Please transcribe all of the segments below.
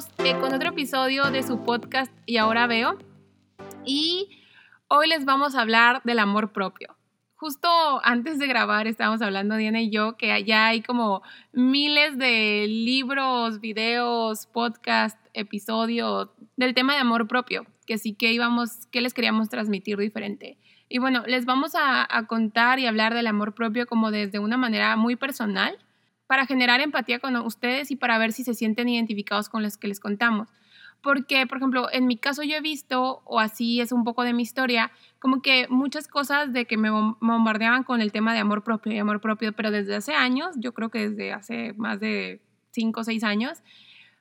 estamos eh, con otro episodio de su podcast Y ahora veo. Y hoy les vamos a hablar del amor propio. Justo antes de grabar estábamos hablando Diana y yo que allá hay como miles de libros, videos, podcast, episodios del tema de amor propio, que sí que íbamos, que les queríamos transmitir diferente. Y bueno, les vamos a, a contar y hablar del amor propio como desde una manera muy personal para generar empatía con ustedes y para ver si se sienten identificados con los que les contamos. Porque, por ejemplo, en mi caso yo he visto, o así es un poco de mi historia, como que muchas cosas de que me bombardeaban con el tema de amor propio y amor propio, pero desde hace años, yo creo que desde hace más de 5 o 6 años,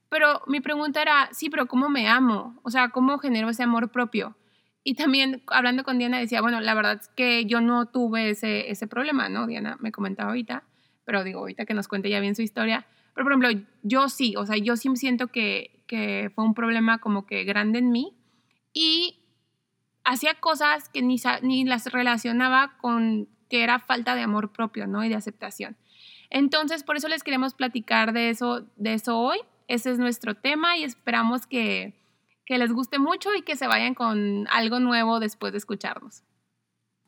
pero mi pregunta era, sí, pero ¿cómo me amo? O sea, ¿cómo genero ese amor propio? Y también hablando con Diana decía, bueno, la verdad es que yo no tuve ese, ese problema, ¿no? Diana me comentaba ahorita pero digo, ahorita que nos cuente ya bien su historia. Pero, por ejemplo, yo sí, o sea, yo sí siento que, que fue un problema como que grande en mí y hacía cosas que ni, ni las relacionaba con que era falta de amor propio, ¿no? Y de aceptación. Entonces, por eso les queremos platicar de eso, de eso hoy. Ese es nuestro tema y esperamos que, que les guste mucho y que se vayan con algo nuevo después de escucharnos.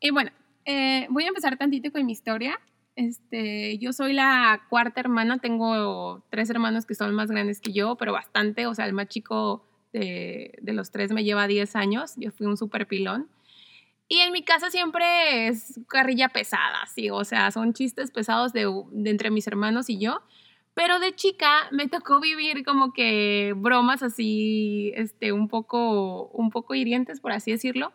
Y bueno, eh, voy a empezar tantito con mi historia. Este, yo soy la cuarta hermana, tengo tres hermanos que son más grandes que yo, pero bastante, o sea, el más chico de, de los tres me lleva 10 años, yo fui un super pilón. Y en mi casa siempre es carrilla pesada, sí, o sea, son chistes pesados de, entre mis hermanos y yo. Pero de chica me tocó vivir como que bromas así, este, un poco, un poco hirientes, por así decirlo.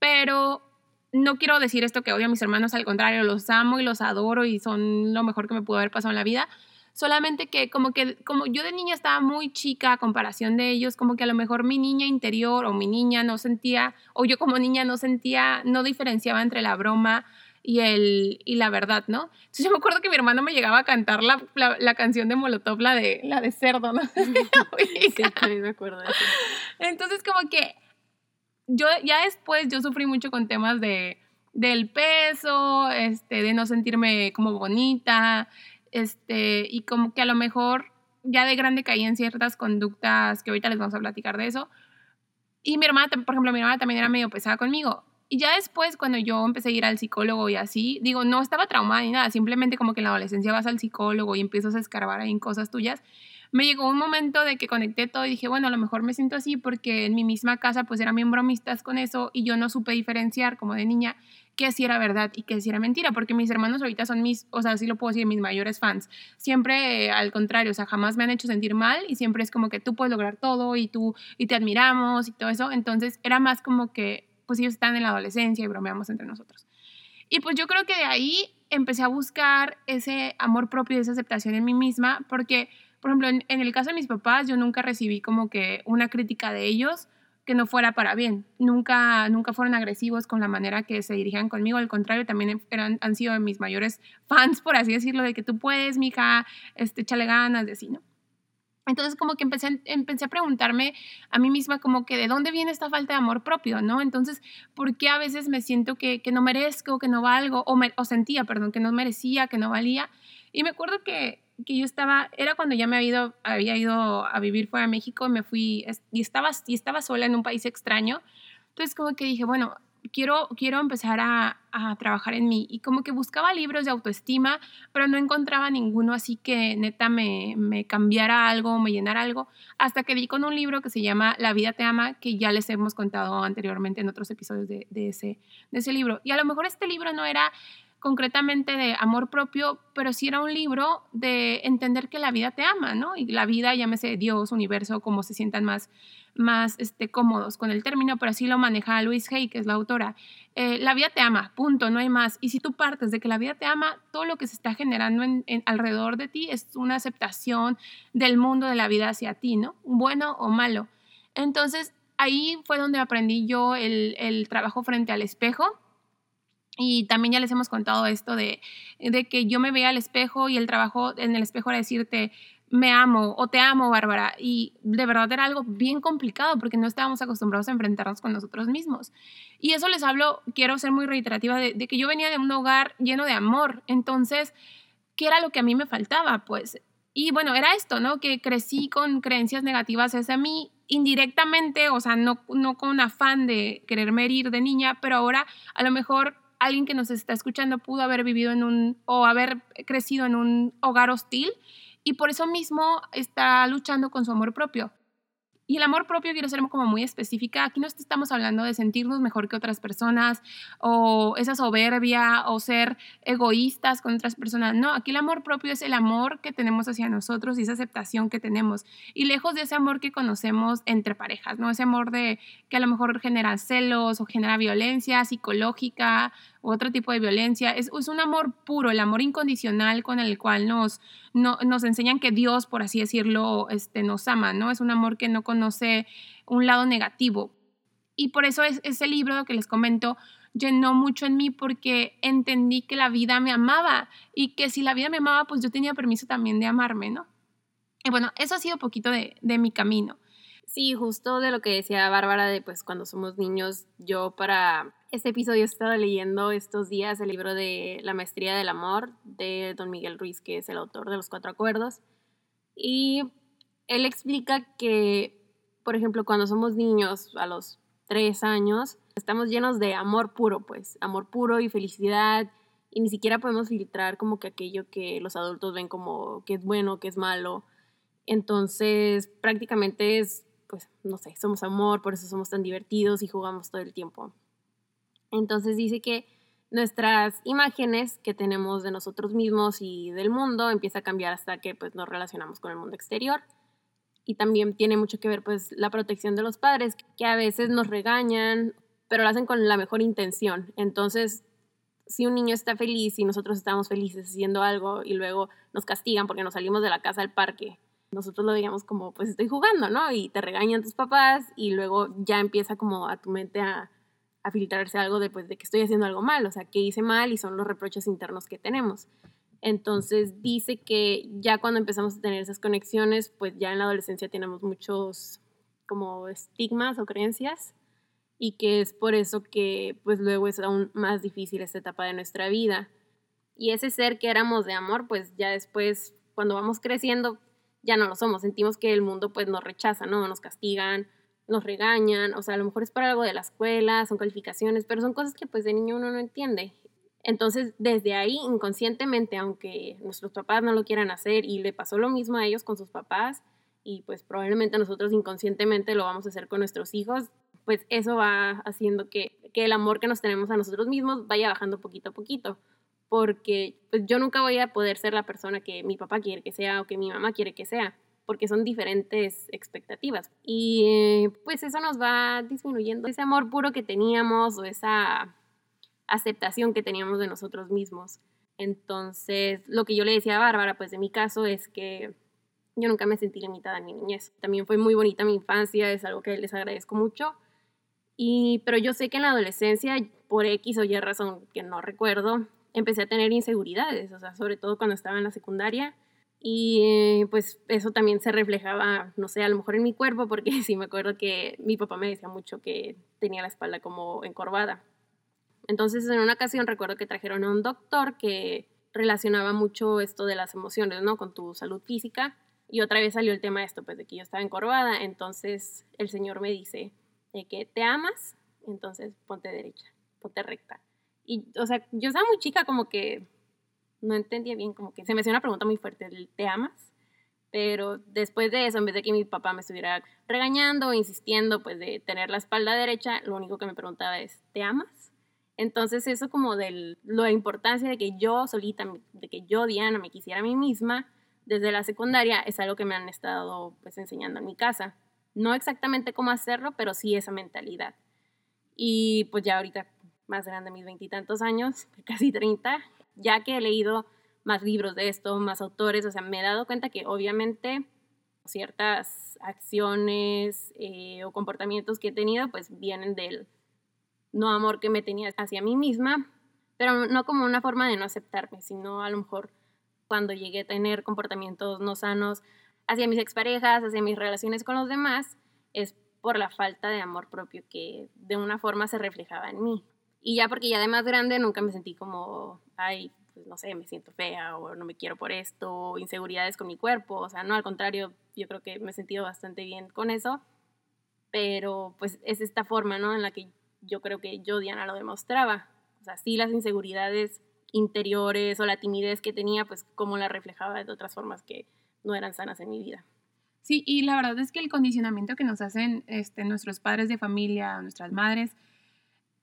Pero no quiero decir esto que odio a mis hermanos, al contrario, los amo y los adoro y son lo mejor que me pudo haber pasado en la vida. Solamente que como que como yo de niña estaba muy chica a comparación de ellos, como que a lo mejor mi niña interior o mi niña no sentía, o yo como niña no sentía, no diferenciaba entre la broma y, el, y la verdad, ¿no? Entonces yo me acuerdo que mi hermano me llegaba a cantar la, la, canción de Molotov, la de, la de cerdo, ¿no? sí, me acuerdo de eso. Entonces como que yo ya después yo sufrí mucho con temas de del peso, este, de no sentirme como bonita, este, y como que a lo mejor ya de grande caí en ciertas conductas que ahorita les vamos a platicar de eso. Y mi hermana, por ejemplo, mi hermana también era medio pesada conmigo. Y ya después, cuando yo empecé a ir al psicólogo y así, digo, no estaba traumada ni nada, simplemente como que en la adolescencia vas al psicólogo y empiezas a escarbar ahí en cosas tuyas me llegó un momento de que conecté todo y dije, bueno, a lo mejor me siento así porque en mi misma casa pues eran bien bromistas con eso y yo no supe diferenciar como de niña qué si era verdad y qué si era mentira, porque mis hermanos ahorita son mis, o sea, sí lo puedo decir, mis mayores fans. Siempre al contrario, o sea, jamás me han hecho sentir mal y siempre es como que tú puedes lograr todo y tú, y te admiramos y todo eso. Entonces era más como que, pues ellos están en la adolescencia y bromeamos entre nosotros. Y pues yo creo que de ahí empecé a buscar ese amor propio y esa aceptación en mí misma, porque por ejemplo, en, el caso de mis papás, yo nunca recibí como que una crítica de ellos que no fuera para bien. Nunca, nunca fueron agresivos con la manera que se dirigían conmigo. Al contrario, también eran, han sido mis mayores fans, por así decirlo, de que tú puedes, mija, este, échale ganas, de así, ¿no? Entonces como que empecé, empecé a preguntarme a mí misma como que de dónde viene esta falta de amor propio, ¿no? Entonces, ¿por qué a veces me siento que, que no merezco, que no valgo, o, me, o sentía, perdón, que no merecía, que no valía? Y me acuerdo que que yo estaba, era cuando ya me había ido, había ido a vivir fuera de México, me fui y estaba, y estaba sola en un país extraño. Entonces como que dije, bueno, quiero, quiero empezar a, a, trabajar en mí. Y como que buscaba libros de autoestima, pero no encontraba ninguno así que neta me, me cambiara algo, me llenara algo, hasta que di con un libro que se llama La vida te ama, que ya les hemos contado anteriormente en otros episodios de, de ese, de ese libro. Y a lo mejor este libro no era concretamente de amor propio, pero sí era un libro de entender que la vida te ama, ¿no? Y la vida, llámese Dios, universo, como se sientan más, más este, cómodos con el término, pero así lo maneja Luis Hay, que es la autora. Eh, la vida te ama, punto, no hay más. Y si tú partes de que la vida te ama, todo lo que se está generando en, alrededor de ti es una aceptación del mundo de la vida hacia ti, ¿no? Bueno o malo. Entonces, ahí fue donde aprendí yo el, el trabajo frente al espejo y también ya les hemos contado esto de, de que yo me veía al espejo y el trabajo en el espejo era decirte, me amo o te amo, Bárbara. Y de verdad era algo bien complicado porque no estábamos acostumbrados a enfrentarnos con nosotros mismos. Y eso les hablo, quiero ser muy reiterativa, de, de, que yo venía de un hogar lleno de amor. Entonces, ¿qué era lo que a mí me faltaba? Pues Y bueno, era esto, ¿no? Que crecí con creencias negativas hacia mí, indirectamente, o sea, no, no con afán de quererme herir de niña, pero ahora a lo mejor alguien que nos está escuchando pudo haber vivido en un, o haber crecido en un hogar hostil y por eso mismo está luchando con su amor propio. Y el amor propio, quiero ser como muy específica, aquí no estamos hablando de sentirnos mejor que otras personas o esa soberbia o ser egoístas con otras personas. No, aquí el amor propio es el amor que tenemos hacia nosotros y esa aceptación que tenemos. Y lejos de ese amor que conocemos entre parejas, ¿no? Ese amor de que a lo mejor genera celos o genera violencia psicológica otro tipo de violencia. Es, un amor puro, el amor incondicional con el cual nos, nos enseñan que Dios, por así decirlo, este, nos ama, ¿no? Es un amor que no conoce un lado negativo. Y por eso es, ese libro que les comento llenó mucho en mí porque entendí que la vida me amaba y que si la vida me amaba, pues yo tenía permiso también de amarme, ¿no? Y bueno, eso ha sido poquito de, de mi camino. Sí, justo de lo que decía Bárbara de pues cuando somos niños, yo para este episodio he estado leyendo estos días el libro de La Maestría del Amor de Don Miguel Ruiz, que es el autor de Los Cuatro Acuerdos. Y él explica que, por ejemplo, cuando somos niños a los tres años, estamos llenos de amor puro, pues, amor puro y felicidad. Y ni siquiera podemos filtrar como que aquello que los adultos ven como que es bueno, que es malo. Entonces, prácticamente es pues, no sé, somos amor, por eso somos tan divertidos y jugamos todo el tiempo. Entonces dice que nuestras imágenes que tenemos de nosotros mismos y del mundo empieza a cambiar hasta que pues nos relacionamos con el mundo exterior. Y también tiene mucho que ver pues la protección de los padres, que a veces nos regañan, pero lo hacen con la mejor intención. Entonces, si un niño está feliz y nosotros estamos felices haciendo algo y luego nos castigan porque nos salimos de la casa al parque nosotros lo veíamos como, pues estoy jugando, ¿no? Y te regañan tus papás y luego ya empieza como a tu mente a, a filtrarse algo de, pues, de que estoy haciendo algo mal, o sea, que hice mal y son los reproches internos que tenemos. Entonces dice que ya cuando empezamos a tener esas conexiones, pues ya en la adolescencia tenemos muchos como estigmas o creencias y que es por eso que pues luego es aún más difícil esta etapa de nuestra vida. Y ese ser que éramos de amor, pues ya después, cuando vamos creciendo, ya no lo somos, sentimos que el mundo pues nos rechaza, ¿no? Nos castigan, nos regañan, o sea, a lo mejor es para algo de la escuela, son calificaciones, pero son cosas que pues de niño uno no entiende. Entonces, desde ahí, inconscientemente, aunque nuestros papás no lo quieran hacer y le pasó lo mismo a ellos con sus papás, y pues probablemente nosotros inconscientemente lo vamos a hacer con nuestros hijos, pues eso va haciendo que, que el amor que nos tenemos a nosotros mismos vaya bajando poquito a poquito porque pues yo nunca voy a poder ser la persona que mi papá quiere que sea o que mi mamá quiere que sea, porque son diferentes expectativas. Y pues eso nos va disminuyendo ese amor puro que teníamos o esa aceptación que teníamos de nosotros mismos. Entonces, lo que yo le decía a Bárbara, pues de mi caso, es que yo nunca me sentí limitada en mi niñez. También fue muy bonita mi infancia, es algo que les agradezco mucho. Y, pero yo sé que en la adolescencia, por X o Y razón que no recuerdo, empecé a tener inseguridades, o sea, sobre todo cuando estaba en la secundaria. Y pues eso también se reflejaba, no sé, a lo mejor en mi cuerpo, porque sí me acuerdo que mi papá me decía mucho que tenía la espalda como encorvada. Entonces en una ocasión recuerdo que trajeron a un doctor que relacionaba mucho esto de las emociones, ¿no? Con tu salud física. Y otra vez salió el tema de esto, pues de que yo estaba encorvada. Entonces el señor me dice de que te amas, entonces ponte derecha, ponte recta. Y, o sea, yo estaba muy chica, como que no entendía bien, como que se me hacía una pregunta muy fuerte, ¿te amas? Pero después de eso, en vez de que mi papá me estuviera regañando o insistiendo, pues de tener la espalda derecha, lo único que me preguntaba es, ¿te amas? Entonces eso como de la importancia de que yo solita, de que yo, Diana, me quisiera a mí misma, desde la secundaria, es algo que me han estado pues enseñando en mi casa. No exactamente cómo hacerlo, pero sí esa mentalidad. Y pues ya ahorita más grande, mis veintitantos años, casi treinta, ya que he leído más libros de esto, más autores, o sea, me he dado cuenta que obviamente ciertas acciones eh, o comportamientos que he tenido pues vienen del no amor que me tenía hacia mí misma, pero no como una forma de no aceptarme, sino a lo mejor cuando llegué a tener comportamientos no sanos hacia mis exparejas, hacia mis relaciones con los demás, es por la falta de amor propio que de una forma se reflejaba en mí. Y ya porque ya de más grande nunca me sentí como, ay, pues no sé, me siento fea o no me quiero por esto, inseguridades con mi cuerpo, o sea, no, al contrario, yo creo que me he sentido bastante bien con eso, pero pues es esta forma, ¿no? En la que yo creo que yo, Diana, lo demostraba. O sea, sí las inseguridades interiores o la timidez que tenía, pues cómo la reflejaba de otras formas que no eran sanas en mi vida. Sí, y la verdad es que el condicionamiento que nos hacen este, nuestros padres de familia, nuestras madres,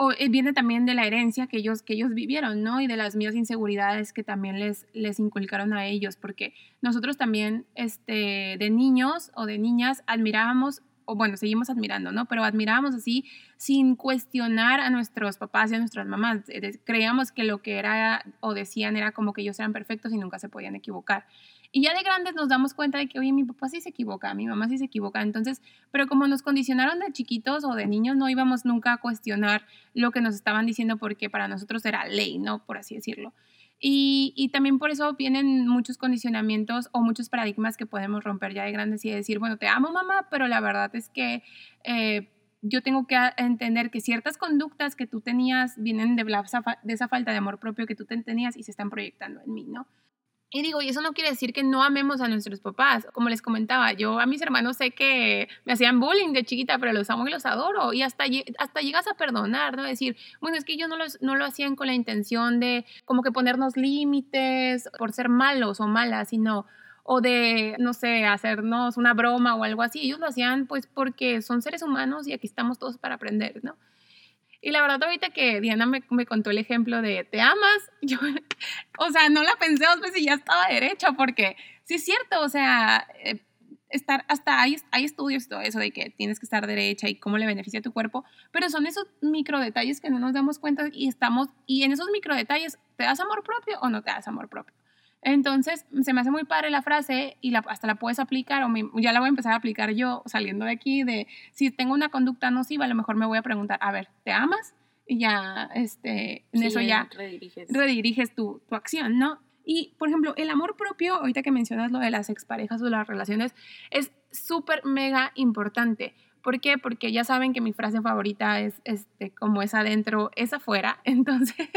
o, eh, viene también de la herencia que ellos, que ellos vivieron, ¿no? Y de las mías inseguridades que también les, les inculcaron a ellos, porque nosotros también este, de niños o de niñas admirábamos o bueno, seguimos admirando, ¿no? Pero admirábamos así sin cuestionar a nuestros papás y a nuestras mamás. Eh, creíamos que lo que era o decían era como que ellos eran perfectos y nunca se podían equivocar. Y ya de grandes nos damos cuenta de que, oye, mi papá sí se equivoca, mi mamá sí se equivoca. Entonces, pero como nos condicionaron de chiquitos o de niños, no íbamos nunca a cuestionar lo que nos estaban diciendo porque para nosotros era ley, ¿no? Por así decirlo. Y, también por eso vienen muchos condicionamientos o muchos paradigmas que podemos romper ya de grandes y decir, bueno, te amo mamá, pero la verdad es que eh, yo tengo que entender que ciertas conductas que tú tenías vienen de, de esa falta de amor propio que tú tenías y se están proyectando en mí, ¿no? Y digo, y eso no quiere decir que no amemos a nuestros papás. Como les comentaba, yo a mis hermanos sé que me hacían bullying de chiquita, pero los amo y los adoro. Y hasta, hasta llegas a perdonar, ¿no? Decir, bueno, es que ellos no, no lo hacían con la intención de como que ponernos límites por ser malos o malas, sino o de, no sé, hacernos una broma o algo así. Ellos lo hacían pues porque son seres humanos y aquí estamos todos para aprender, ¿no? Y la verdad, ahorita que Diana me, me, contó el ejemplo de te amas, yo, o sea, no la pensé dos veces y ya estaba derecha, porque sí es cierto, o sea, eh, estar, hasta hay, hay estudios todo eso de que tienes que estar derecha y cómo le beneficia a tu cuerpo, pero son esos micro detalles que no nos damos cuenta y estamos, y en esos micro detalles, ¿te das amor propio o no te das amor propio? Entonces, se me hace muy padre la frase y la, hasta la puedes aplicar o ya la voy a empezar a aplicar yo saliendo de aquí de si tengo una conducta nociva, a lo mejor me voy a preguntar, a ver, ¿te amas? Y ya, este, en eso ya rediriges, rediriges tu, tu acción, ¿no? Y, por ejemplo, el amor propio, ahorita que mencionas lo de las exparejas o las relaciones, es súper mega importante. ¿Por qué? Porque ya saben que mi frase favorita es, este, como es adentro, es afuera. Entonces,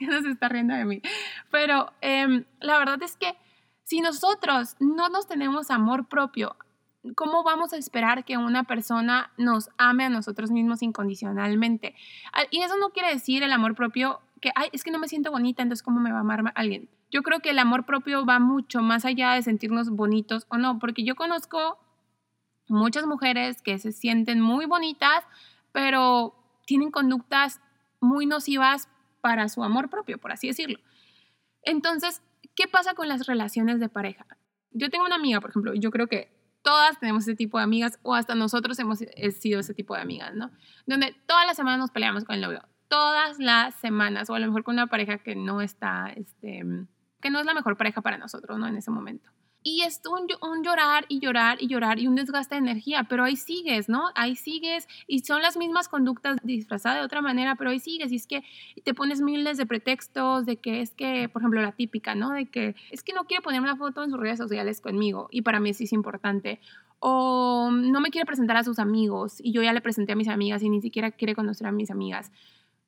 ya se está riendo de mí. Pero em, la verdad es que si nosotros no nos tenemos amor propio, ¿cómo vamos a esperar que una persona nos ame a nosotros mismos incondicionalmente? Ah, y eso no quiere decir el amor propio que, ay, es que no me siento bonita, entonces ¿cómo me va a amar alguien? Yo creo que el amor propio va mucho más allá de sentirnos bonitos o no, porque yo conozco muchas mujeres que se sienten muy bonitas, pero tienen conductas muy nocivas para su amor propio, por así decirlo. Entonces, ¿qué pasa con las relaciones de pareja? Yo tengo una amiga, por ejemplo, yo creo que todas tenemos ese tipo de amigas o hasta nosotros hemos sido ese tipo de amigas, ¿no? Donde todas las semanas nos peleamos con el novio, todas las semanas, o a lo mejor con una pareja que no está, este, que no es la mejor pareja para nosotros, ¿no? En ese momento. Y es un, un, llorar y llorar y llorar y un desgaste de energía, pero ahí sigues, ¿no? Ahí sigues y son las mismas conductas disfrazadas de otra manera, pero ahí sigues y es que te pones miles de pretextos de que es que, por ejemplo, la típica, ¿no? De que es que no quiere poner una foto en sus redes sociales conmigo y para mí sí es importante. O no me quiere presentar a sus amigos y yo ya le presenté a mis amigas y ni siquiera quiere conocer a mis amigas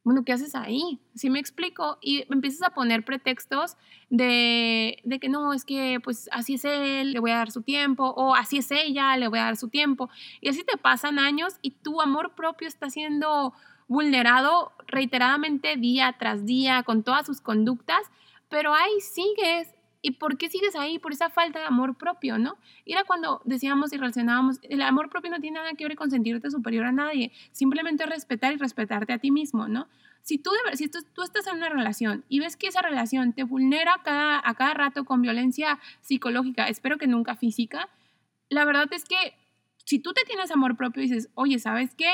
bueno, ¿qué haces ahí? ¿Sí me explico? Y empiezas a poner pretextos de, de, que no, es que pues así es él, le voy a dar su tiempo, o así es ella, le voy a dar su tiempo. Y así te pasan años y tu amor propio está siendo vulnerado reiteradamente día tras día con todas sus conductas, pero ahí sigues ¿Y por qué sigues ahí? Por esa falta de amor propio, ¿no? Y era cuando decíamos y relacionábamos, el amor propio no tiene nada que ver con sentirte superior a nadie, simplemente respetar y respetarte a ti mismo, ¿no? Si tú, si tú, tú estás en una relación y ves que esa relación te vulnera cada, a cada rato con violencia psicológica, espero que nunca física, la verdad es que si tú te tienes amor propio y dices, oye, ¿sabes qué?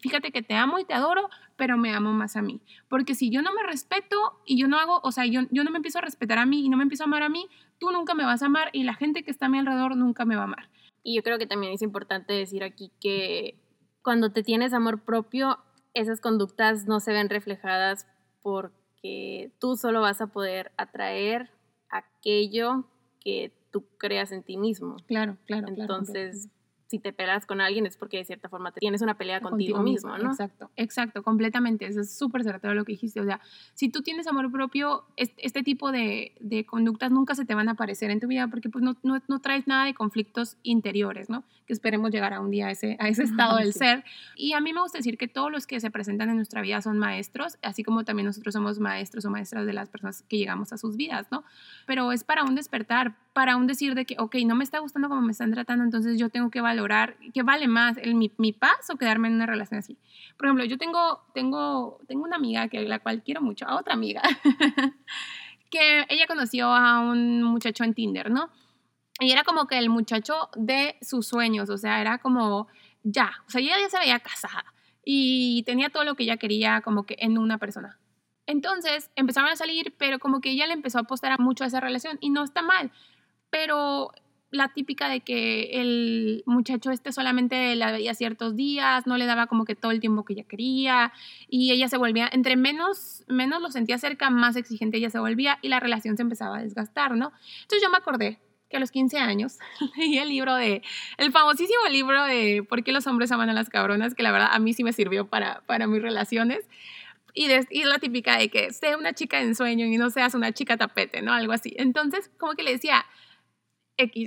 Fíjate que te amo y te adoro, pero me amo más a mí. Porque si yo no me respeto y yo no hago, o sea, yo, yo no me empiezo a respetar a mí y no me empiezo a amar a mí, tú nunca me vas a amar y la gente que está a mi alrededor nunca me va a amar. Y yo creo que también es importante decir aquí que cuando te tienes amor propio, esas conductas no se ven reflejadas porque tú solo vas a poder atraer aquello que tú creas en ti mismo. Claro, claro. Entonces, si te peleas con alguien es porque de cierta forma te tienes una pelea contigo, mismo, ¿no? Exacto, exacto, completamente. Eso es súper cierto lo que dijiste. O sea, si tú tienes amor propio, este, tipo de, de, conductas nunca se te van a aparecer en tu vida porque pues no, no, no, traes nada de conflictos interiores, ¿no? Que esperemos llegar a un día a ese, a ese estado del ser. Y a mí me gusta decir que todos los que se presentan en nuestra vida son maestros, así como también nosotros somos maestros o maestras de las personas que llegamos a sus vidas, ¿no? Pero es para un despertar, para un decir de que, ok, no me está gustando como me están tratando, entonces yo tengo que valorar qué vale más, el, mi, mi, paz o quedarme en una relación así. Por ejemplo, yo tengo, tengo, tengo una amiga que la cual quiero mucho, a otra amiga, que ella conoció a un muchacho en Tinder, ¿no? Y era como que el muchacho de sus sueños, o sea, era como ya, o sea, ella ya se veía casada y tenía todo lo que ella quería como que en una persona. Entonces empezaron a salir, pero como que ella le empezó a apostar mucho a esa relación y no está mal, pero la típica de que el muchacho este solamente la veía ciertos días, no le daba como que todo el tiempo que ella quería y ella se volvía, entre menos, menos lo sentía cerca, más exigente ella se volvía y la relación se empezaba a desgastar, ¿no? Entonces yo me acordé que a los 15 años leí el libro de, el famosísimo libro de ¿Por qué los hombres aman a las cabronas? Que la verdad a mí sí me sirvió para, para mis relaciones. Y, y la típica de que sea una chica en sueño y no seas una chica tapete, ¿no? Algo así. Entonces, como que le decía,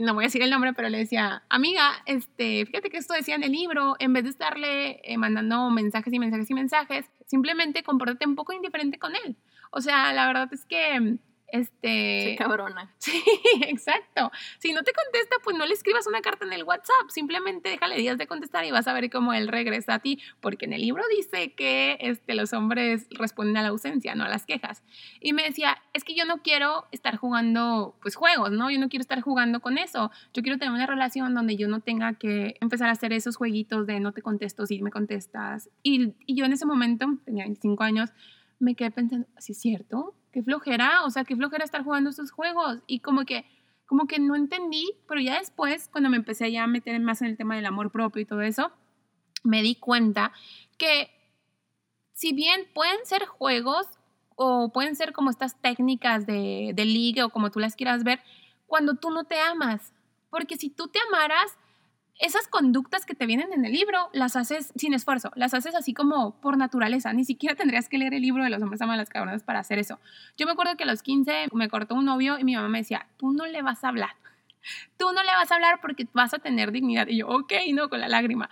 No voy a decir el nombre, pero le decía, amiga, este, fíjate que esto decía en el libro, en vez de estarle eh, mandando mensajes y mensajes y mensajes, simplemente compórtate un poco indiferente con él. O sea, la verdad es que este... Sí, cabrona. Sí, exacto. Si no te contesta, pues no le escribas una carta en el WhatsApp, simplemente déjale días de contestar y vas a ver cómo él regresa a ti, porque en el libro dice que este, los hombres responden a la ausencia, no a las quejas. Y me decía, es que yo no quiero estar jugando, pues, juegos, ¿no? Yo no quiero estar jugando con eso. Yo quiero tener una relación donde yo no tenga que empezar a hacer esos jueguitos de no te contesto si me contestas. Y, y yo en ese momento, tenía 25 años, me quedé pensando, ¿sí es cierto? Qué flojera, o sea, qué flojera estar jugando estos juegos. Y como que, como que no entendí, pero ya después, cuando me empecé ya a meter más en el tema del amor propio y todo eso, me di cuenta que si bien pueden ser juegos o pueden ser como estas técnicas de, de ligue o como tú las quieras ver, cuando tú no te amas. Porque si tú te amaras, esas conductas que te vienen en el libro las haces sin esfuerzo, las haces así como por naturaleza. Ni siquiera tendrías que leer el libro de los hombres aman las cabronas para hacer eso. Yo me acuerdo que a los 15 me cortó un novio y mi mamá me decía, tú no le vas a hablar. Tú no le vas a hablar porque vas a tener dignidad. Y yo, ok, no, con la lágrima.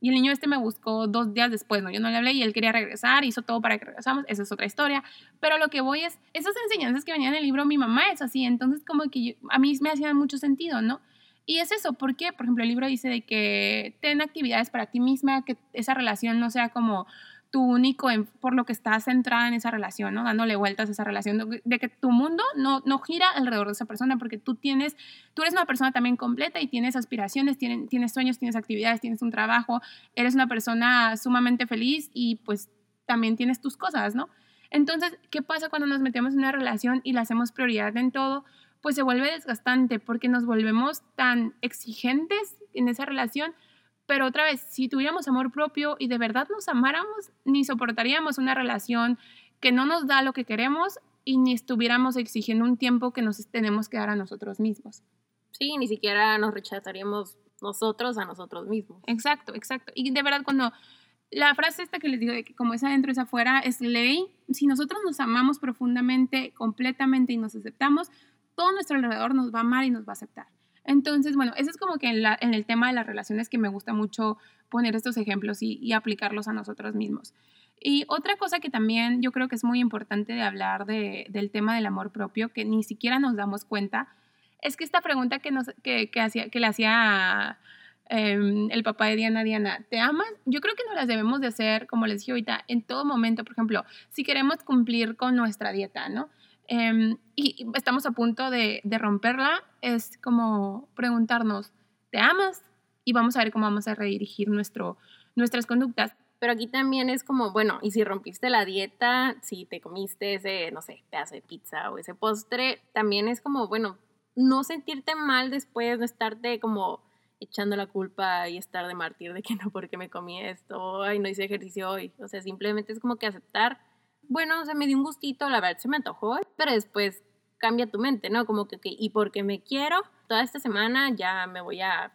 Y el niño este me buscó dos días después, ¿no? Yo no le hablé y él quería regresar, hizo todo para que regresamos, esa es otra historia. Pero lo que voy es, esas enseñanzas que venían en el libro, mi mamá es así, entonces como que a mí me hacían mucho sentido, ¿no? Y es eso, porque, por ejemplo, el libro dice de que ten actividades para ti misma, que esa relación no sea como tu único por lo que estás centrada en esa relación, ¿no? Dándole vueltas a esa relación, de, que tu mundo no, no gira alrededor de esa persona, porque tú tienes, tú eres una persona también completa y tienes aspiraciones, tienes, tienes sueños, tienes actividades, tienes un trabajo, eres una persona sumamente feliz y pues también tienes tus cosas, ¿no? Entonces, ¿qué pasa cuando nos metemos en una relación y la hacemos prioridad en todo? Pues se vuelve desgastante porque nos volvemos tan exigentes en esa relación. Pero otra vez, si tuviéramos amor propio y de verdad nos amáramos, ni soportaríamos una relación que no nos da lo que queremos y ni estuviéramos exigiendo un tiempo que nos tenemos que dar a nosotros mismos. Sí, ni siquiera nos rechazaríamos nosotros a nosotros mismos. Exacto, exacto. Y de verdad, cuando la frase esta que les digo de que como es adentro es afuera es ley, si nosotros nos amamos profundamente, completamente y nos aceptamos, todo nuestro alrededor nos va a amar y nos va a aceptar. Entonces, bueno, eso es como que en, el tema de las relaciones que me gusta mucho poner estos ejemplos y, aplicarlos a nosotros mismos. Y otra cosa que también yo creo que es muy importante de hablar del tema del amor propio, que ni siquiera nos damos cuenta, es que esta pregunta que, nos, que, hacía, que le hacía em, el papá de Diana, Diana, ¿te amas? Yo creo que no las debemos de hacer, como les dije ahorita, en todo momento. Por ejemplo, si queremos cumplir con nuestra dieta, ¿no? Em, y estamos a punto de, romperla, es como preguntarnos, ¿te amas? Y vamos a ver cómo vamos a redirigir nuestro, nuestras conductas. Pero aquí también es como, bueno, y si rompiste la dieta, si te comiste ese, no sé, pedazo de pizza o ese postre, también es como, bueno, no sentirte mal después, no estarte como echando la culpa y estar de mártir de que no, porque me comí esto, ay, no hice ejercicio hoy. O sea, simplemente es como que aceptar bueno, o sea, me dio un gustito, la verdad se me antojó, pero después cambia tu mente, ¿no? Como que, y porque me quiero, toda esta semana ya me voy a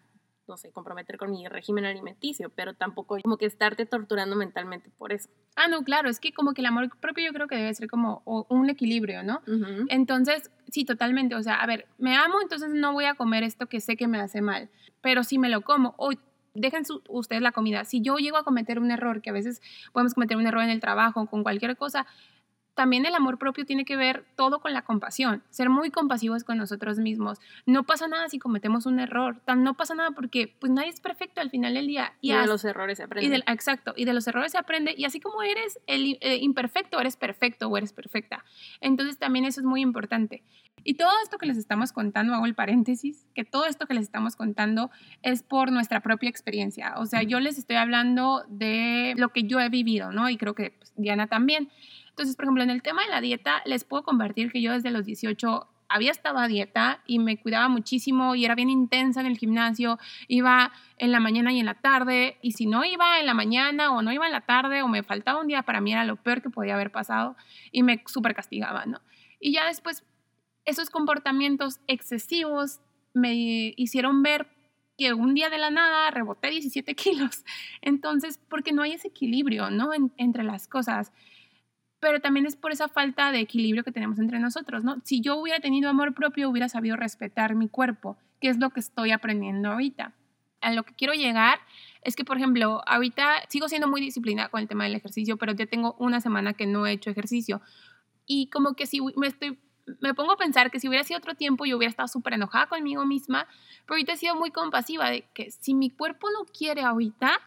no sé, comprometer con mi régimen alimenticio, pero tampoco como que estarte torturando mentalmente por eso. Ah, no, claro, es que como que el amor propio yo creo que debe ser como un equilibrio, ¿no? Entonces, sí, totalmente, o sea, a ver, me amo, entonces no voy a comer esto que sé que me hace mal, pero si me lo como, o dejen ustedes la comida, si yo llego a cometer un error, que a veces podemos cometer un error en el trabajo, con cualquier cosa, también el amor propio tiene que ver todo con la compasión, ser muy compasivos con nosotros mismos. No pasa nada si cometemos un error, tan no pasa nada porque pues nadie es perfecto al final del día. Y, de los errores se aprende. exacto, y de los errores se aprende y así como eres el eh, imperfecto, eres perfecto o eres perfecta. Entonces también eso es muy importante. Y todo esto que les estamos contando, hago el paréntesis, que todo esto que les estamos contando es por nuestra propia experiencia. O sea, yo les estoy hablando de lo que yo he vivido, ¿no? Y creo que pues, Diana también. Entonces, por ejemplo, en el tema de la dieta, les puedo compartir que yo desde los 18 había estado a dieta y me cuidaba muchísimo y era bien intensa en el gimnasio, iba en la mañana y en la tarde, y si no iba en la mañana o no iba en la tarde o me faltaba un día, para mí era lo peor que podía haber pasado y me súper castigaba, ¿no? Y ya después, esos comportamientos excesivos me hicieron ver que un día de la nada reboté 17 kilos. Entonces, porque no hay ese equilibrio, ¿no? entre las cosas pero también es por esa falta de equilibrio que tenemos entre nosotros, ¿no? Si yo hubiera tenido amor propio, hubiera sabido respetar mi cuerpo, que es lo que estoy aprendiendo ahorita. A lo que quiero llegar es que, por ejemplo, ahorita sigo siendo muy disciplinada con el tema del ejercicio, pero ya tengo una semana que no he hecho ejercicio. Y como que si me pongo a pensar que si hubiera sido otro tiempo yo hubiera estado súper enojada conmigo misma, pero ahorita he sido muy compasiva de que si mi cuerpo no quiere ahorita,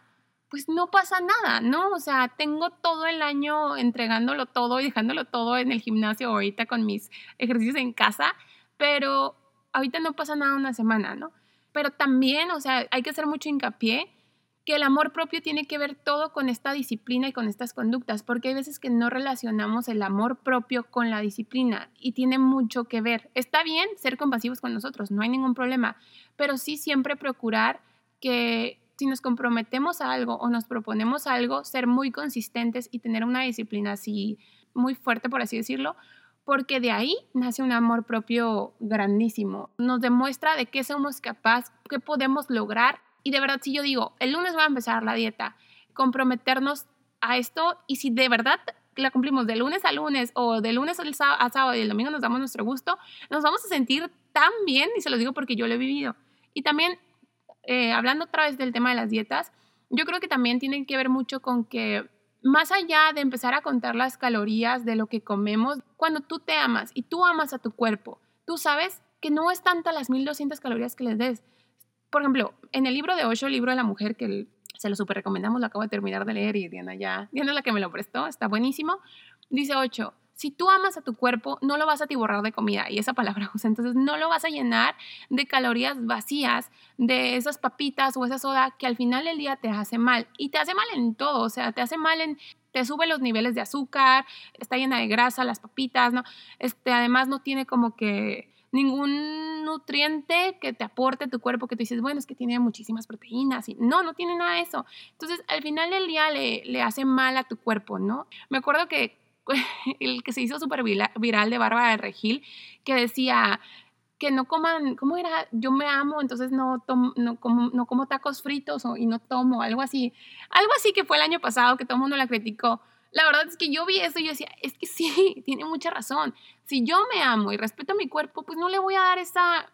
pues no pasa nada, ¿no? O sea, tengo todo el año entregándolo todo y dejándolo todo en el gimnasio ahorita con mis ejercicios en casa, pero ahorita no pasa nada una semana, ¿no? Pero también, o sea, hay que hacer mucho hincapié que el amor propio tiene que ver todo con esta disciplina y con estas conductas, porque hay veces que no relacionamos el amor propio con la disciplina y tiene mucho que ver. Está bien ser compasivos con nosotros, no hay ningún problema, pero sí siempre procurar que si nos comprometemos a algo o nos proponemos algo, ser muy consistentes y tener una disciplina así muy fuerte, por así decirlo, porque de ahí nace un amor propio grandísimo. Nos demuestra de qué somos capaces, qué podemos lograr. Y de verdad, si yo digo, el lunes va a empezar la dieta, comprometernos a esto y si de verdad la cumplimos de lunes a lunes o de lunes a sábado y el domingo nos damos nuestro gusto, nos vamos a sentir tan bien y se lo digo porque yo lo he vivido. Y también eh, hablando otra vez del tema de las dietas, yo creo que también tiene que ver mucho con que más allá de empezar a contar las calorías de lo que comemos, cuando tú te amas y tú amas a tu cuerpo, tú sabes que no es tanta las 1200 calorías que les des. Por ejemplo, en el libro de Osho, el libro de la mujer, que se lo super recomendamos, lo acabo de terminar de leer y Diana ya, Diana es la que me lo prestó, está buenísimo. Dice Osho, si tú amas a tu cuerpo, no lo vas a tiborrar de comida, y esa palabra usa, entonces no lo vas a llenar de calorías vacías, de esas papitas o esa soda que al final del día te hace mal, y te hace mal en todo, o sea, te hace mal en te sube los niveles de azúcar, está llena de grasa las papitas, ¿no? Este, además no tiene como que ningún nutriente que te aporte tu cuerpo que tú dices, bueno, es que tiene muchísimas proteínas y no, no tiene nada de eso. Entonces, al final del día le, le hace mal a tu cuerpo, ¿no? Me acuerdo que el que se hizo súper viral de Bárbara de Regil, que decía que no coman, ¿cómo era? Yo me amo, entonces no, no, como, no como tacos fritos o, y no tomo, algo así. Algo así que fue el año pasado que todo el mundo la criticó. La verdad es que yo vi eso y yo decía, es que sí, tiene mucha razón. Si yo me amo y respeto mi cuerpo, pues no le voy a dar esa,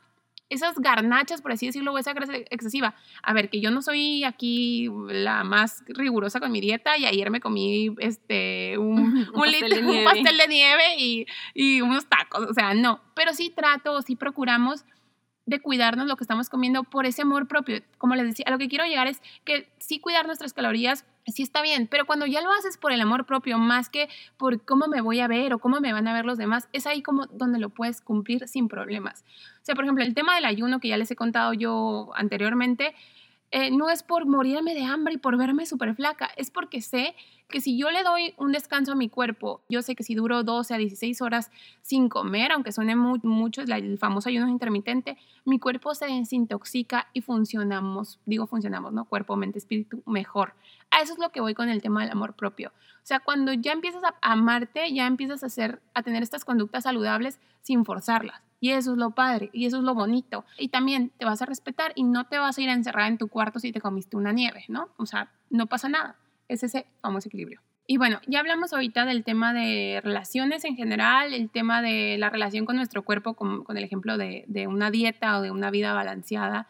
esas garnachas, por así decirlo, o esa grasa excesiva. A ver, que yo no soy aquí la más rigurosa con mi dieta y ayer me comí este, un, un, pastel, de un pastel, de nieve y, y, unos tacos, o sea, no, pero sí trato, sí procuramos de cuidarnos lo que estamos comiendo por ese amor propio. Como les decía, a lo que quiero llegar es que sí cuidar nuestras calorías sí está bien, pero cuando ya lo haces por el amor propio más que por cómo me voy a ver o cómo me van a ver los demás, es ahí como donde lo puedes cumplir sin problemas. O sea, por ejemplo, el tema del ayuno que ya les he contado yo anteriormente, eh, no es por morirme de hambre y por verme súper flaca, es porque sé que si yo le doy un descanso a mi cuerpo, yo sé que si duro 12 a 16 horas sin comer, aunque suene mucho el famoso ayuno intermitente, mi cuerpo se desintoxica y funcionamos, digo funcionamos, ¿no? Cuerpo, mente, espíritu, mejor. A eso es lo que voy con el tema del amor propio. O sea, cuando ya empiezas a amarte, ya empiezas a, hacer, a tener estas conductas saludables sin forzarlas. Y eso es lo padre, y eso es lo bonito. Y también te vas a respetar y no te vas a ir a encerrar en tu cuarto si te comiste una nieve, ¿no? O sea, no pasa nada. Es ese famoso equilibrio. Y bueno, ya hablamos ahorita del tema de relaciones en general, el tema de la relación con nuestro cuerpo, con, el ejemplo de, una dieta o de una vida balanceada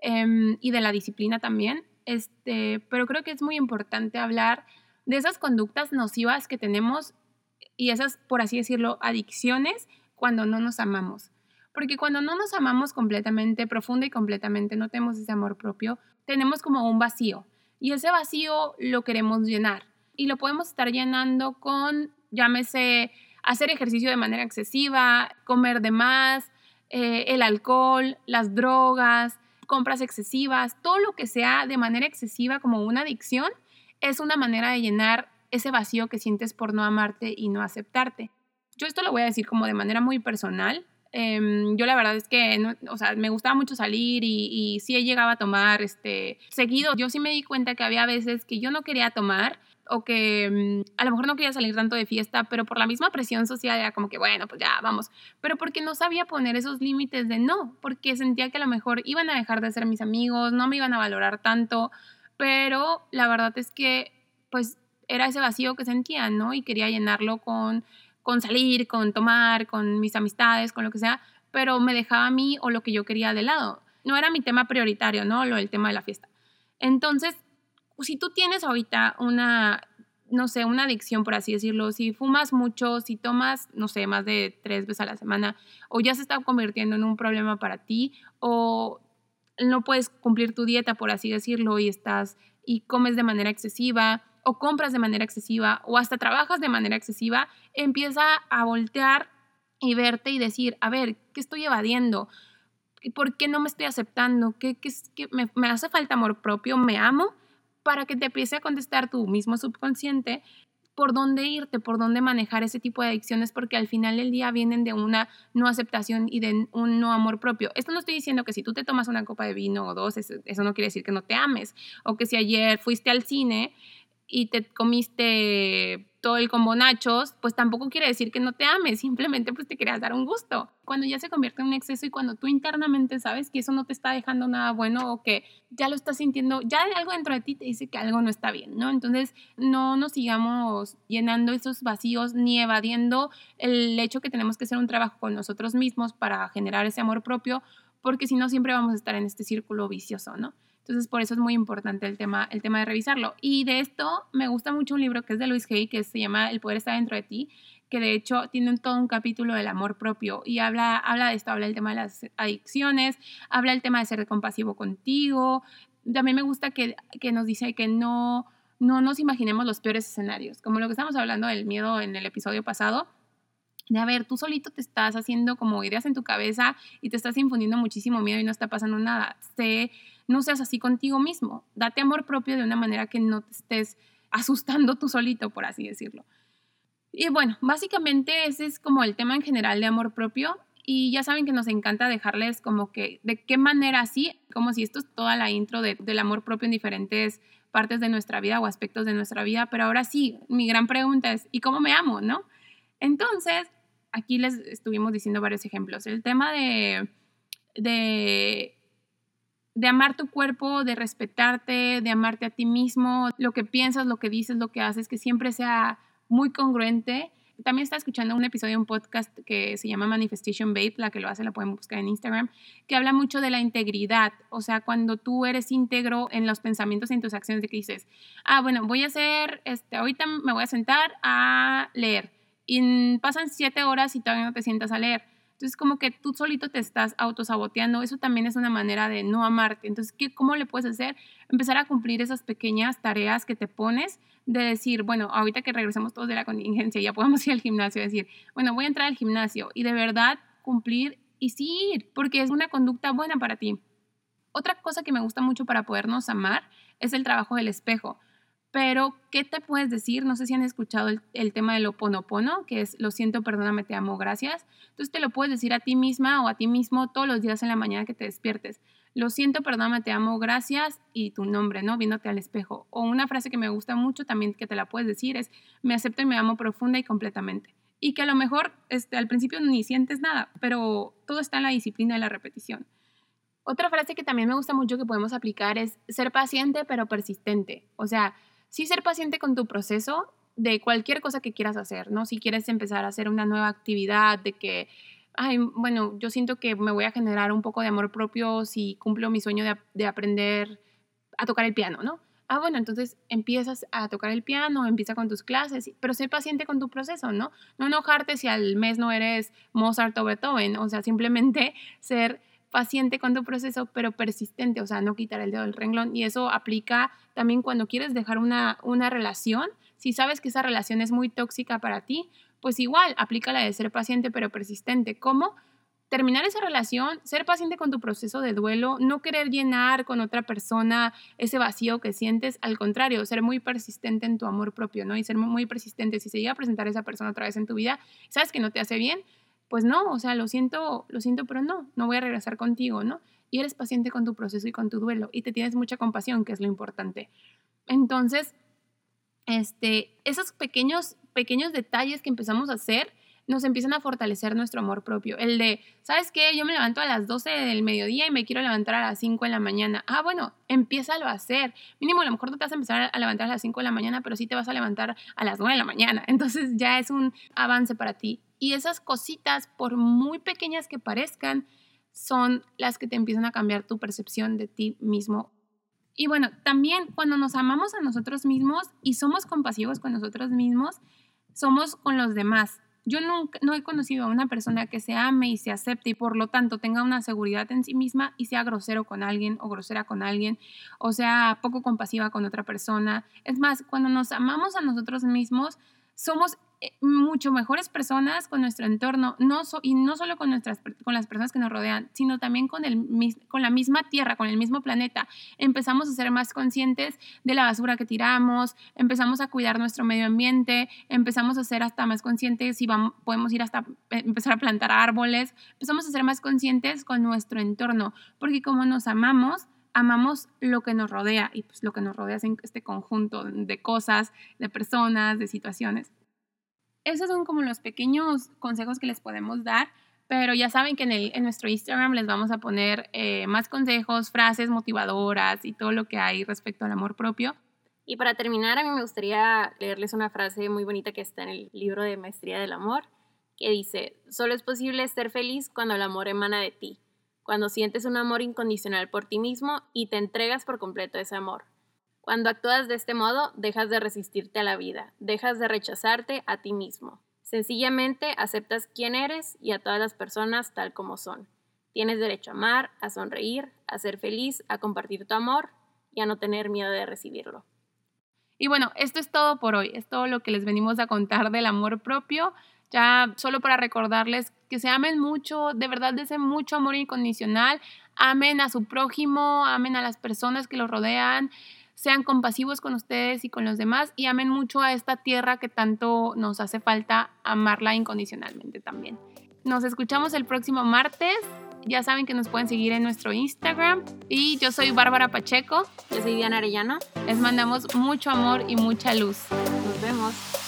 em, y de la disciplina también. Este, pero creo que es muy importante hablar de esas conductas nocivas que tenemos y esas, por así decirlo, adicciones cuando no nos amamos. Porque cuando no nos amamos completamente, profunda y completamente, no tenemos ese amor propio, tenemos como un vacío. Y ese vacío lo queremos llenar. Y lo podemos estar llenando con, llámese, hacer ejercicio de manera excesiva, comer de más, eh, el alcohol, las drogas, compras excesivas, todo lo que sea de manera excesiva como una adicción, es una manera de llenar ese vacío que sientes por no amarte y no aceptarte. Yo esto lo voy a decir como de manera muy personal. Em, yo la verdad es que, o sea, me gustaba mucho salir y, y sí llegaba a tomar este, seguido. Yo sí me di cuenta que había veces que yo no quería tomar o que mm, a lo mejor no quería salir tanto de fiesta, pero por la misma presión social era como que, bueno, pues ya, vamos. Pero porque no sabía poner esos límites de no, porque sentía que a lo mejor iban a dejar de ser mis amigos, no me iban a valorar tanto, pero la verdad es que, pues, era ese vacío que sentía, ¿no? Y quería llenarlo con, con salir, con tomar, con mis amistades, con lo que sea, pero me dejaba a mí o lo que yo quería de lado. No era mi tema prioritario, ¿no? Lo del tema de la fiesta. Entonces, si tú tienes ahorita una, no sé, una adicción, por así decirlo, si fumas mucho, si tomas, no sé, más de tres veces a la semana, o ya se está convirtiendo en un problema para ti, o no puedes cumplir tu dieta, por así decirlo, y estás y comes de manera excesiva, o compras de manera excesiva, o hasta trabajas de manera excesiva, empieza a voltear y verte y decir, a ver, ¿qué estoy evadiendo? ¿Por qué no me estoy aceptando? ¿Qué, qué, qué me, me hace falta amor propio? ¿Me amo? para que te empiece a contestar tu mismo subconsciente por dónde irte, por dónde manejar ese tipo de adicciones, porque al final del día vienen de una no aceptación y de un no amor propio. Esto no estoy diciendo que si tú te tomas una copa de vino o dos, eso no quiere decir que no te ames, o que si ayer fuiste al cine y te comiste el combo nachos, pues tampoco quiere decir que no te ames, simplemente pues te querías dar un gusto. Cuando ya se convierte en un exceso y cuando tú internamente sabes que eso no te está dejando nada bueno o que ya lo estás sintiendo, ya algo dentro de ti te dice que algo no está bien, ¿no? Entonces no nos sigamos llenando esos vacíos ni evadiendo el hecho que tenemos que hacer un trabajo con nosotros mismos para generar ese amor propio, porque si no siempre vamos a estar en este círculo vicioso, ¿no? Entonces, por eso es muy importante el tema, el tema de revisarlo. Y de esto me gusta mucho un libro que es de Luis Hay, que se llama El poder está dentro de ti, que de hecho tiene todo un capítulo del amor propio y habla, habla de esto, habla del tema de las adicciones, habla del tema de ser compasivo contigo. También me gusta que, que nos dice que no, no nos imaginemos los peores escenarios, como lo que estamos hablando del miedo en el episodio pasado de a ver, tú solito te estás haciendo como ideas en tu cabeza y te estás infundiendo muchísimo miedo y no está pasando nada. Sé no seas así contigo mismo. Date amor propio de una manera que no te estés asustando tú solito, por así decirlo. Y bueno, básicamente ese es como el tema en general de amor propio. Y ya saben que nos encanta dejarles como que de qué manera así, como si esto es toda la intro del amor propio en diferentes partes de nuestra vida o aspectos de nuestra vida. Pero ahora sí, mi gran pregunta es, ¿y cómo me amo? ¿No? Entonces, aquí les estuvimos diciendo varios ejemplos. El tema de, de de amar tu cuerpo, de respetarte, de amarte a ti mismo, lo que piensas, lo que dices, lo que haces, que siempre sea muy congruente. También está escuchando un episodio de un podcast que se llama Manifestation Babe, la que lo hace la pueden buscar en Instagram, que habla mucho de la integridad, o sea, cuando tú eres íntegro en los pensamientos y en tus acciones, de que dices, ah, bueno, voy a hacer, este, ahorita me voy a sentar a leer, y pasan siete horas y todavía no te sientas a leer entonces, como que tú solito te estás autosaboteando, eso también es una manera de no amarte. Entonces, ¿qué, ¿cómo le puedes hacer? Empezar a cumplir esas pequeñas tareas que te pones de decir, bueno, ahorita que regresemos todos de la contingencia, ya podemos ir al gimnasio, decir, bueno, voy a entrar al gimnasio y de verdad cumplir y sí ir, porque es una conducta buena para ti. Otra cosa que me gusta mucho para podernos amar es el trabajo del espejo. Pero, ¿qué te puedes decir? No sé si han escuchado el, tema del oponopono, que es lo siento, perdóname, te amo, gracias. Entonces te lo puedes decir a ti misma o a ti mismo todos los días en la mañana que te despiertes. Lo siento, perdóname, te amo, gracias y tu nombre, ¿no? Viéndote al espejo. O una frase que me gusta mucho también que te la puedes decir es me acepto y me amo profunda y completamente. y que a lo mejor este, al principio ni sientes nada, pero todo está en la disciplina y la repetición. Otra frase que también me gusta mucho que podemos aplicar es ser paciente pero persistente. O sea, sí ser paciente con tu proceso de cualquier cosa que quieras hacer, ¿no? Si quieres empezar a hacer una nueva actividad, de que, ay, bueno, yo siento que me voy a generar un poco de amor propio si cumplo mi sueño de, de aprender a tocar el piano, ¿no? Ah, bueno, entonces empiezas a tocar el piano, empieza con tus clases, pero sé paciente con tu proceso, ¿no? No enojarte si al mes no eres Mozart o Beethoven, o sea, simplemente ser paciente con tu proceso, pero persistente, o sea, no quitar el dedo del renglón. Y eso aplica también cuando quieres dejar una, una relación. Si sabes que esa relación es muy tóxica para ti, pues igual aplica la de ser paciente, pero persistente. ¿Cómo? Terminar esa relación, ser paciente con tu proceso de duelo, no querer llenar con otra persona ese vacío que sientes, al contrario, ser muy persistente en tu amor propio, ¿no? Y ser muy persistente. Si se llega a presentar esa persona otra vez en tu vida, sabes que no te hace bien, pues no, o sea, lo siento, lo siento, pero no, no voy a regresar contigo, ¿no? Y eres paciente con tu proceso y con tu duelo y te tienes mucha compasión, que es lo importante. Entonces, este, esos pequeños, pequeños detalles que empezamos a hacer nos empiezan a fortalecer nuestro amor propio. El de, ¿sabes qué? Yo me levanto a las 12 del mediodía y me quiero levantar a las 5 de la mañana. Ah, bueno, empieza a hacer. Mínimo, a lo mejor no te vas a empezar a levantar a las 5 de la mañana, pero sí te vas a levantar a las 9 de la mañana. Entonces ya es un avance para ti. Y esas cositas, por muy pequeñas que parezcan, son las que te empiezan a cambiar tu percepción de ti mismo. Y bueno, también cuando nos amamos a nosotros mismos y somos compasivos con nosotros mismos, somos con los demás. Yo nunca, no he conocido a una persona que se ame y se acepte y por lo tanto tenga una seguridad en sí misma y sea grosero con alguien o grosera con alguien o sea poco compasiva con otra persona. Es más, cuando nos amamos a nosotros mismos, somos mucho mejores personas con nuestro entorno, no y no solo con, nuestras, con las personas que nos rodean, sino también con la misma tierra, con el mismo planeta. Empezamos a ser más conscientes de la basura que tiramos, empezamos a cuidar nuestro medio ambiente, empezamos a ser hasta más conscientes si vamos, podemos ir hasta eh, empezar a plantar árboles, empezamos a ser más conscientes con nuestro entorno, porque como nos amamos, amamos lo que nos rodea y pues lo que nos rodea es este conjunto de cosas, de personas, de situaciones. Esos son como los pequeños consejos que les podemos dar, pero ya saben que en, nuestro Instagram les vamos a poner eh, más consejos, frases motivadoras y todo lo que hay respecto al amor propio. Y para terminar, a mí me gustaría leerles una frase muy bonita que está en el libro de Maestría del Amor, que dice, solo es posible ser feliz cuando el amor emana de ti, cuando sientes un amor incondicional por ti mismo y te entregas por completo ese amor. Cuando actúas de este modo, dejas de resistirte a la vida, dejas de rechazarte a ti mismo. Sencillamente aceptas quién eres y a todas las personas tal como son. Tienes derecho a amar, a sonreír, a ser feliz, a compartir tu amor y a no tener miedo de recibirlo. Y bueno, esto es todo por hoy. Es todo lo que les venimos a contar del amor propio. Ya solo para recordarles que se amen mucho, de verdad deseen mucho amor incondicional. Amen a su prójimo, amen a las personas que los rodean sean compasivos con ustedes y con los demás y amen mucho a esta tierra que tanto nos hace falta amarla incondicionalmente también. Nos escuchamos el próximo martes. Ya saben que nos pueden seguir en nuestro Instagram. Y yo soy Bárbara Pacheco. Yo soy Diana Arellano. Les mandamos mucho amor y mucha luz. Nos vemos.